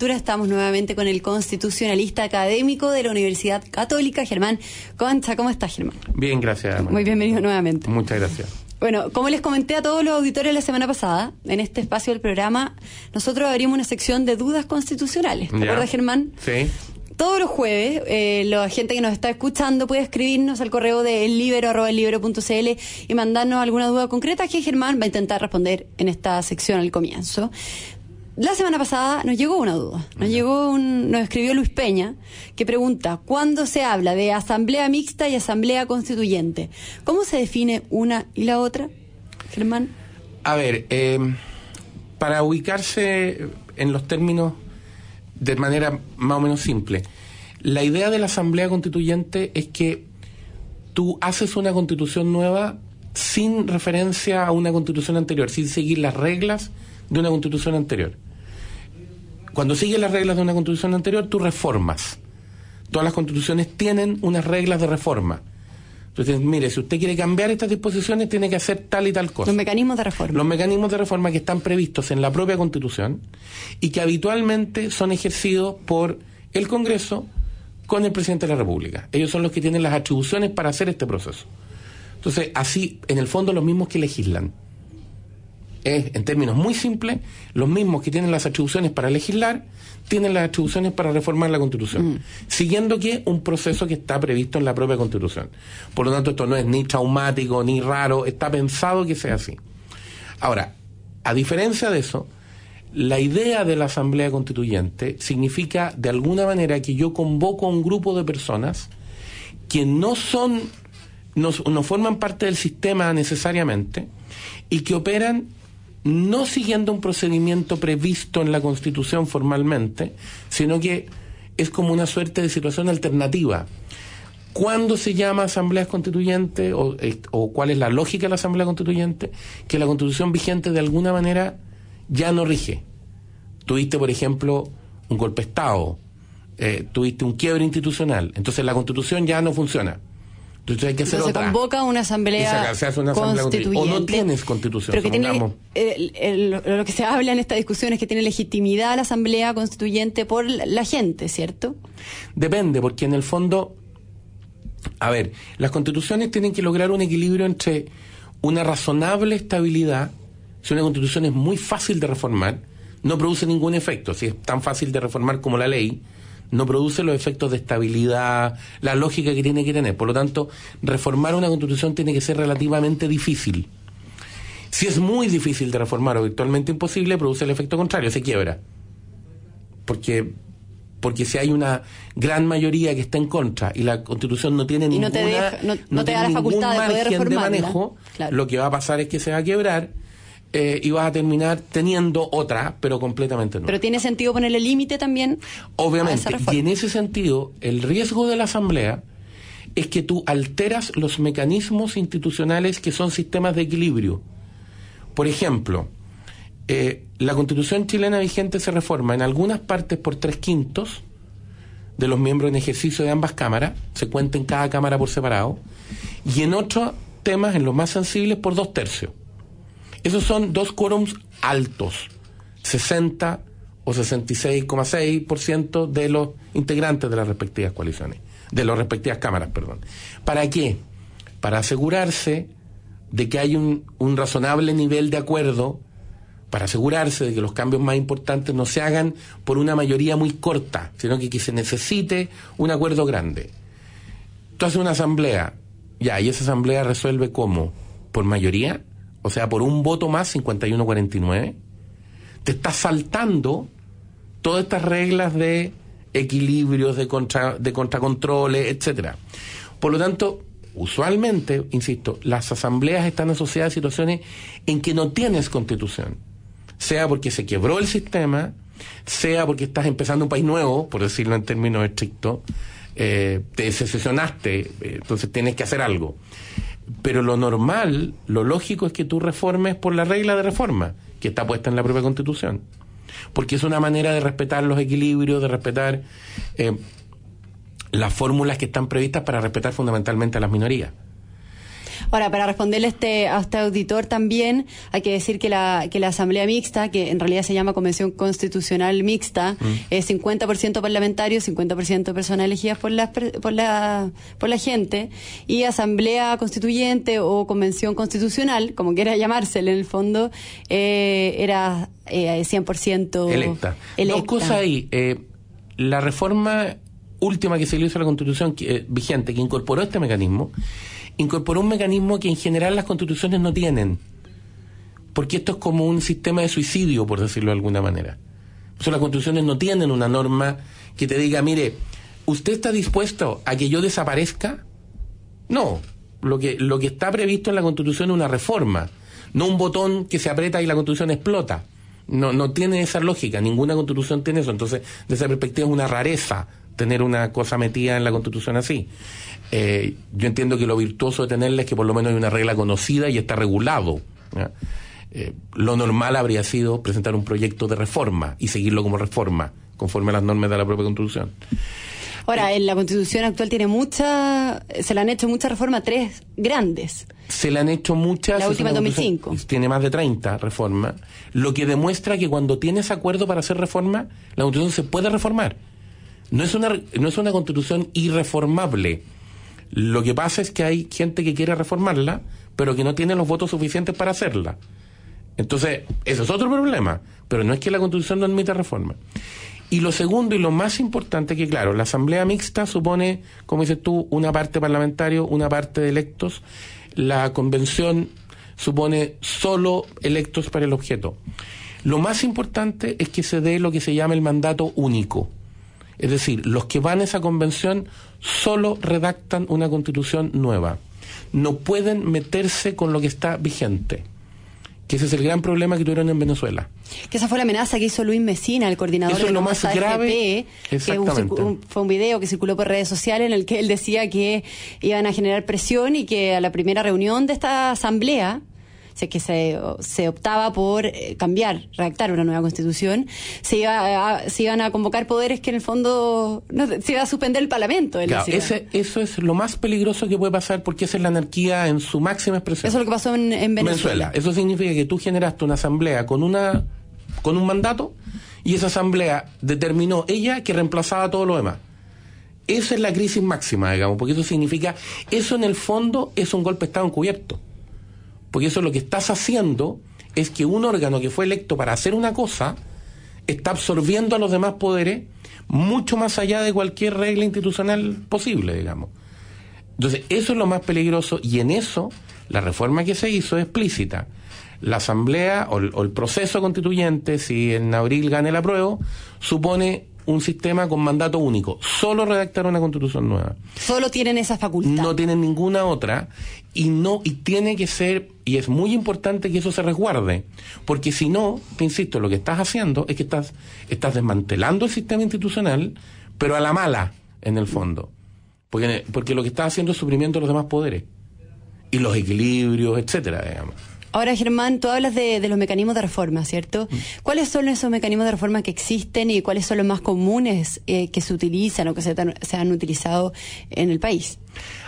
Estamos nuevamente con el constitucionalista académico de la Universidad Católica, Germán Concha. ¿Cómo estás, Germán? Bien, gracias. Muy bienvenido nuevamente. Muchas gracias. Bueno, como les comenté a todos los auditores la semana pasada, en este espacio del programa, nosotros abrimos una sección de dudas constitucionales. ¿Te acuerdas, Germán? Sí. Todos los jueves, eh, la gente que nos está escuchando puede escribirnos al correo de ellibero.cl y mandarnos alguna duda concreta que Germán va a intentar responder en esta sección al comienzo. La semana pasada nos llegó una duda. Nos llegó un, nos escribió Luis Peña que pregunta ¿cuándo se habla de asamblea mixta y asamblea constituyente? ¿Cómo se define una y la otra, Germán? A ver, em, para ubicarse en los términos de manera más o menos simple, la idea de la asamblea constituyente es que tú haces una constitución nueva sin referencia a una constitución anterior, sin seguir las reglas de una constitución anterior cuando sigues las reglas de una constitución anterior, tú reformas. Todas las constituciones tienen unas reglas de reforma. Entonces, mire, si usted quiere cambiar estas disposiciones, tiene que hacer tal y tal cosa. Los mecanismos de reforma. Los mecanismos de reforma que están previstos en la propia Constitución y que habitualmente son ejercidos por el Congreso con el presidente de la República. Ellos son los que tienen las atribuciones para hacer este proceso. Entonces, así, en el fondo, los mismos que legislan es, en términos muy simples, los mismos que tienen las atribuciones para legislar, tienen las atribuciones para reformar la Constitución, mm. siguiendo que un proceso que está previsto en la propia Constitución. Por lo tanto, esto no es ni traumático ni raro, está pensado que sea así. Ahora, a diferencia de eso, la idea de la Asamblea Constituyente significa de alguna manera que yo convoco a un grupo de personas que no son, no, no forman parte del sistema necesariamente y que operan no siguiendo un procedimiento previsto en la Constitución formalmente, sino que es como una suerte de situación alternativa. ¿Cuándo se llama Asamblea Constituyente o, cuál es la lógica de la Asamblea Constituyente? Que la Constitución vigente de alguna manera ya no rige. Tuviste, por ejemplo, un golpe de Estado, eh, tuviste un quiebre institucional, entonces la Constitución ya no funciona. Entonces hay que hacer Se convoca una asamblea, constituyente. O no tienes constitución. Pero que tiene, lo que se habla en esta discusión es que tiene legitimidad la asamblea constituyente por la gente, ¿cierto? Depende, porque en el fondo, a ver, las constituciones tienen que lograr un equilibrio entre una razonable estabilidad, si una constitución es muy fácil de reformar, no produce ningún efecto, si es tan fácil de reformar como la ley, no produce los efectos de estabilidad, la lógica que tiene que tener. Por lo tanto, reformar una constitución tiene que ser relativamente difícil. Si es muy difícil de reformar o virtualmente imposible, produce el efecto contrario, se quiebra. Porque porque si hay una gran mayoría que está en contra y la constitución no tiene ninguna no te, da la facultad de poder de manejo, lo que va a pasar es que se va a quebrar eh, y vas a terminar teniendo otra, pero completamente nueva. Pero tiene sentido ponerle límite también. Obviamente. y en ese sentido, el riesgo de la Asamblea es que tú alteras los mecanismos institucionales que son sistemas de equilibrio. Por ejemplo, eh, la constitución chilena vigente se reforma en algunas partes por tres quintos de los miembros en ejercicio de ambas cámaras, se cuenta en cada cámara por separado, y en otros temas, en los más sensibles, por dos tercios. Esos son dos quórums altos, 60 o 66,6% de los integrantes de las respectivas coaliciones, de las respectivas cámaras, perdón. ¿Para qué? Para asegurarse de que hay un, razonable nivel de acuerdo, para asegurarse de que los cambios más importantes no se hagan por una mayoría muy corta, sino que, que se necesite un acuerdo grande. Tú haces una asamblea, ya, y esa asamblea resuelve cómo? ¿Por mayoría? O sea, por un voto más, 51-49, te estás saltando todas estas reglas de equilibrios, de, contra, de contracontroles, etcétera. Por lo tanto, usualmente, insisto, las asambleas están asociadas a situaciones en que no tienes constitución. Sea porque se quebró el sistema, sea porque estás empezando un país nuevo, por decirlo en términos estrictos, eh, te secesionaste, eh, entonces tienes que hacer algo. Pero lo normal, lo lógico es que tú reformes por la regla de reforma que está puesta en la propia Constitución. Porque es una manera de respetar los equilibrios, de respetar eh, las fórmulas que están previstas para respetar fundamentalmente a las minorías. Ahora, para responderle este, a este auditor también, hay que decir que la, que la Asamblea Mixta, que en realidad se llama Convención Constitucional Mixta, mm. es 50% parlamentario, 50% personas elegidas por la, por, la, por la gente, y Asamblea Constituyente o Convención Constitucional, como quiera llamársele en el fondo, eh, era eh, 100% electa. Dos cosas ahí. Eh, la reforma última que se le hizo a la Constitución eh, vigente, que incorporó este mecanismo, incorporó un mecanismo que en general las constituciones no tienen. Porque esto es como un sistema de suicidio, por decirlo de alguna manera. O las constituciones no tienen una norma que te diga, mire, ¿usted está dispuesto a que yo desaparezca? No. Lo que, lo que está previsto en la constitución es una reforma, no un botón que se aprieta y la constitución explota. No, no tiene esa lógica, ninguna constitución tiene eso. Entonces, desde esa perspectiva es una rareza tener una cosa metida en la constitución así. Eh, yo entiendo que lo virtuoso de tenerla es que por lo menos hay una regla conocida y está regulado. Eh, lo normal habría sido presentar un proyecto de reforma y seguirlo como reforma, conforme a las normas de la propia Constitución. Ahora, en la Constitución actual tiene muchas, se le han hecho muchas reformas, tres grandes. Se le han hecho muchas. La última en 2005. Tiene más de 30 reformas, lo que demuestra que cuando tienes acuerdo para hacer reforma, la Constitución se puede reformar. No es una, no es una Constitución irreformable lo que pasa es que hay gente que quiere reformarla, pero que no tiene los votos suficientes para hacerla. Entonces, eso es otro problema, pero no es que la Constitución no admita reforma. Y lo segundo y lo más importante que, claro, la Asamblea Mixta supone, como dices tú, una parte parlamentaria, una parte de electos. La Convención supone solo electos para el objeto. Lo más importante es que se dé lo que se llama el mandato único. Es decir, los que van a esa convención solo redactan una constitución nueva. No pueden meterse con lo que está vigente. Que ese es el gran problema que tuvieron en Venezuela. Que esa fue la amenaza que hizo Luis Mesina, el coordinador Eso de es lo más grave. que fue un video que circuló por redes sociales en el que él decía que iban a generar presión y que a la primera reunión de esta asamblea que se, se optaba por eh, cambiar, redactar una nueva constitución, se, iba se iban a convocar poderes que en el fondo no, se iba a suspender el Parlamento. ese, eso es lo más peligroso que puede pasar porque esa es la anarquía en su máxima expresión. Eso es lo que pasó en, Venezuela. Venezuela. Eso significa que tú generaste una asamblea con una con un mandato y esa asamblea determinó ella que reemplazaba todo lo demás. Esa es la crisis máxima, digamos, porque eso significa, eso en el fondo es un golpe de Estado encubierto. Porque eso lo que estás haciendo es que un órgano que fue electo para hacer una cosa está absorbiendo a los demás poderes mucho más allá de cualquier regla institucional posible, digamos. Entonces, eso es lo más peligroso y en eso la reforma que se hizo es explícita. La asamblea o el, proceso constituyente, si en abril gane la prueba, supone un sistema con mandato único. Solo redactar una constitución nueva. Solo tienen esa facultad. No tienen ninguna otra y no y tiene que ser y es muy importante que eso se resguarde, porque si no, te insisto, lo que estás haciendo es que estás estás desmantelando el sistema institucional, pero a la mala en el fondo. Porque porque lo que estás haciendo es suprimiendo los demás poderes y los equilibrios, etcétera, digamos. Ahora, Germán, tú hablas de, los mecanismos de reforma, ¿cierto? Mm. ¿Cuáles son esos mecanismos de reforma que existen y cuáles son los más comunes eh, que se utilizan o que se, han utilizado en el país?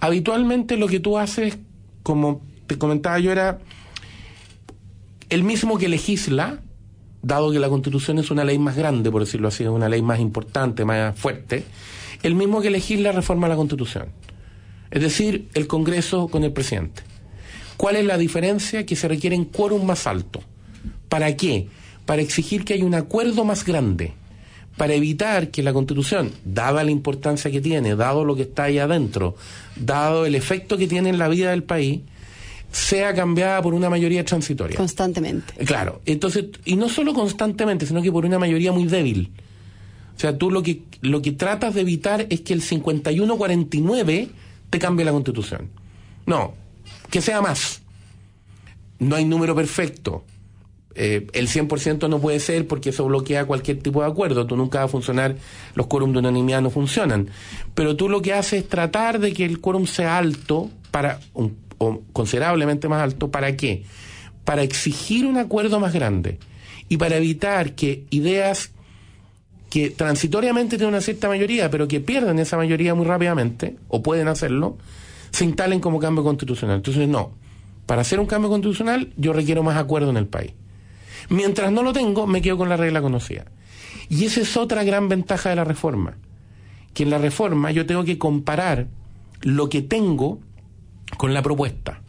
Habitualmente lo que tú haces, como te comentaba yo, era el mismo que legisla, dado que la Constitución es una ley más grande, por decirlo así, es una ley más importante, más fuerte, el mismo que legisla reforma la Constitución. Es decir, el Congreso con el presidente. ¿Cuál es la diferencia? Que se requieren quórum más alto. ¿Para qué? Para exigir que haya un acuerdo más grande, para evitar que la Constitución, dada la importancia que tiene, dado lo que está ahí adentro, dado el efecto que tiene en la vida del país, sea cambiada por una mayoría transitoria. Constantemente. Claro, entonces, y no solo constantemente, sino que por una mayoría muy débil. O sea, tú lo que, lo que tratas de evitar es que el 51-49 te cambie la Constitución. No, que sea más. No hay número perfecto. Eh, el 100% no puede ser porque eso bloquea cualquier tipo de acuerdo. Tú nunca va a funcionar, los quórum de unanimidad no funcionan. Pero tú lo que haces es tratar de que el quórum sea alto, para o considerablemente más alto. ¿Para qué? Para exigir un acuerdo más grande y para evitar que ideas que transitoriamente tienen una cierta mayoría, pero que pierden esa mayoría muy rápidamente, o pueden hacerlo, se instalen como cambio constitucional. Entonces, no. Para hacer un cambio constitucional, yo requiero más acuerdo en el país. Mientras no lo tengo, me quedo con la regla conocida. Y esa es otra gran ventaja de la reforma. Que en la reforma yo tengo que comparar lo que tengo con la propuesta.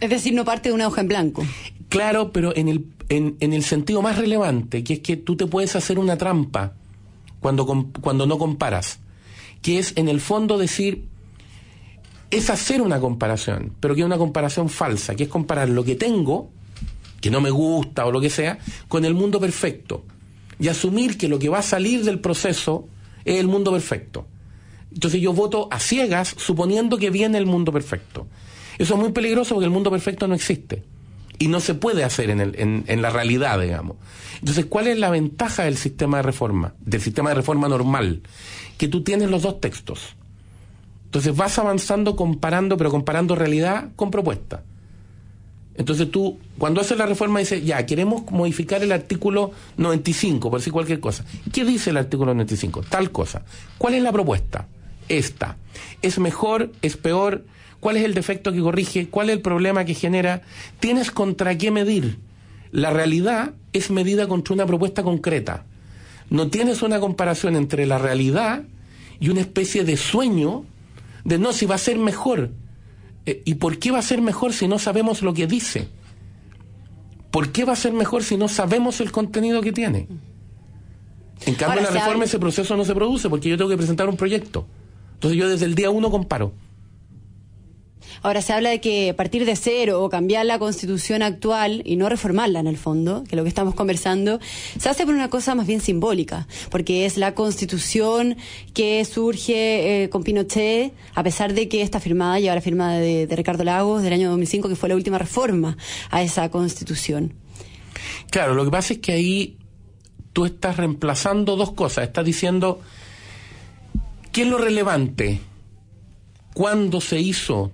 Es decir, no parte de una hoja en blanco. Claro, pero en el, en, en el sentido más relevante, que es que tú te puedes hacer una trampa cuando, cuando no comparas. Que es, en el fondo, decir, es hacer una comparación, pero que es una comparación falsa, que es comparar lo que tengo, que no me gusta o lo que sea, con el mundo perfecto. Y asumir que lo que va a salir del proceso es el mundo perfecto. Entonces yo voto a ciegas suponiendo que viene el mundo perfecto. Eso es muy peligroso porque el mundo perfecto no existe. Y no se puede hacer en, el, en, la realidad, digamos. Entonces, ¿cuál es la ventaja del sistema de reforma? Del sistema de reforma normal. Que tú tienes los dos textos. Entonces vas avanzando comparando, pero comparando realidad con propuesta. Entonces tú, cuando haces la reforma, dices, ya, queremos modificar el artículo 95, por decir cualquier cosa. ¿Qué dice el artículo 95? Tal cosa. ¿Cuál es la propuesta? Esta. ¿Es mejor? ¿Es peor? ¿Cuál es el defecto que corrige? ¿Cuál es el problema que genera? ¿Tienes contra qué medir? La realidad es medida contra una propuesta concreta. No tienes una comparación entre la realidad y una especie de sueño de no, si va a ser mejor. Eh, ¿Y por qué va a ser mejor si no sabemos lo que dice? ¿Por qué va a ser mejor si no sabemos el contenido que tiene? En cambio, en la reforma ese proceso no se produce porque yo tengo que presentar un proyecto. Entonces yo desde el día uno comparo. Ahora se habla de que partir de cero o cambiar la constitución actual y no reformarla en el fondo, que es lo que estamos conversando, se hace por una cosa más bien simbólica, porque es la constitución que surge eh, con Pinochet, a pesar de que está firmada, lleva la firma de, de Ricardo Lagos del año 2005, que fue la última reforma a esa constitución. Claro, lo que pasa es que ahí tú estás reemplazando dos cosas. Estás diciendo, ¿qué es lo relevante? ¿Cuándo se hizo?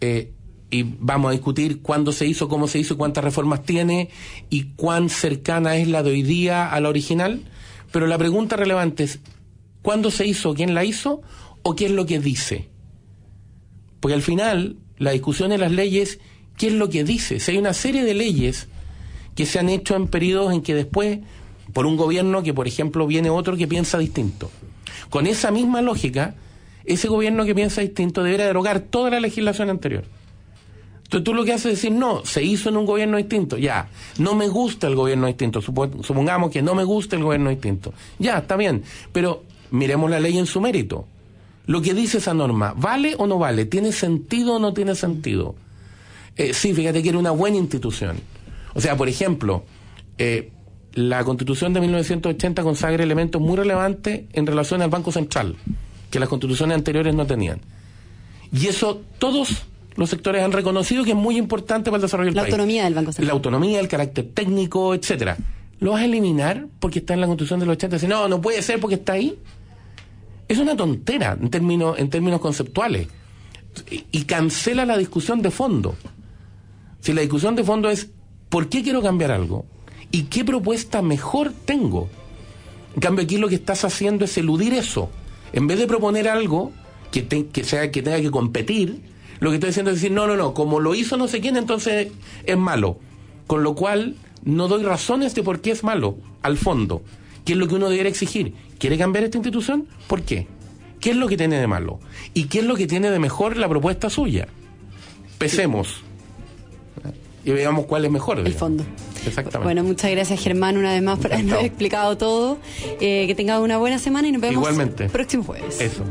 Eh, y vamos a discutir cuándo se hizo, cómo se hizo, cuántas reformas tiene y cuán cercana es la de hoy día a la original. Pero la pregunta relevante es, ¿cuándo se hizo, quién la hizo o qué es lo que dice? Porque al final, la discusión en las leyes, ¿qué es lo que dice? Si hay una serie de leyes que se han hecho en periodos en que después, por un gobierno que, por ejemplo, viene otro que piensa distinto. Con esa misma lógica, ese gobierno que piensa distinto debería derogar toda la legislación anterior. Entonces tú lo que haces es decir, no, se hizo en un gobierno distinto, ya, no me gusta el gobierno distinto, supongamos que no me gusta el gobierno distinto, ya, está bien, pero miremos la ley en su mérito. Lo que dice esa norma, ¿vale o no vale? ¿Tiene sentido o no tiene sentido? Eh, sí, fíjate que era una buena institución. O sea, por ejemplo, eh, la constitución de 1980 consagra elementos muy relevantes en relación al Banco Central que las constituciones anteriores no tenían. Y eso todos los sectores han reconocido que es muy importante para el desarrollo del la país. La autonomía del Banco Central. La autonomía, el carácter técnico, etcétera. ¿Lo vas a eliminar porque está en la constitución del 80? Si no, no puede ser porque está ahí. Es una tontera en términos, en términos conceptuales. Y, y cancela la discusión de fondo. Si la discusión de fondo es ¿por qué quiero cambiar algo? ¿Y qué propuesta mejor tengo? En cambio, aquí lo que estás haciendo es eludir eso en vez de proponer algo que, te, que, sea, que tenga que competir, lo que estoy diciendo es decir, no, no, no, como lo hizo no sé quién, entonces es malo. Con lo cual, no doy razones de por qué es malo, al fondo. ¿Qué es lo que uno debería exigir? ¿Quiere cambiar esta institución? ¿Por qué? ¿Qué es lo que tiene de malo? ¿Y qué es lo que tiene de mejor la propuesta suya? Pesemos. Y veamos cuál es mejor. El digamos. fondo. Exactamente. Bueno, muchas gracias Germán una vez más por habernos explicado todo. Eh, que tengas una buena semana y nos vemos Igualmente. el próximo jueves. Eso.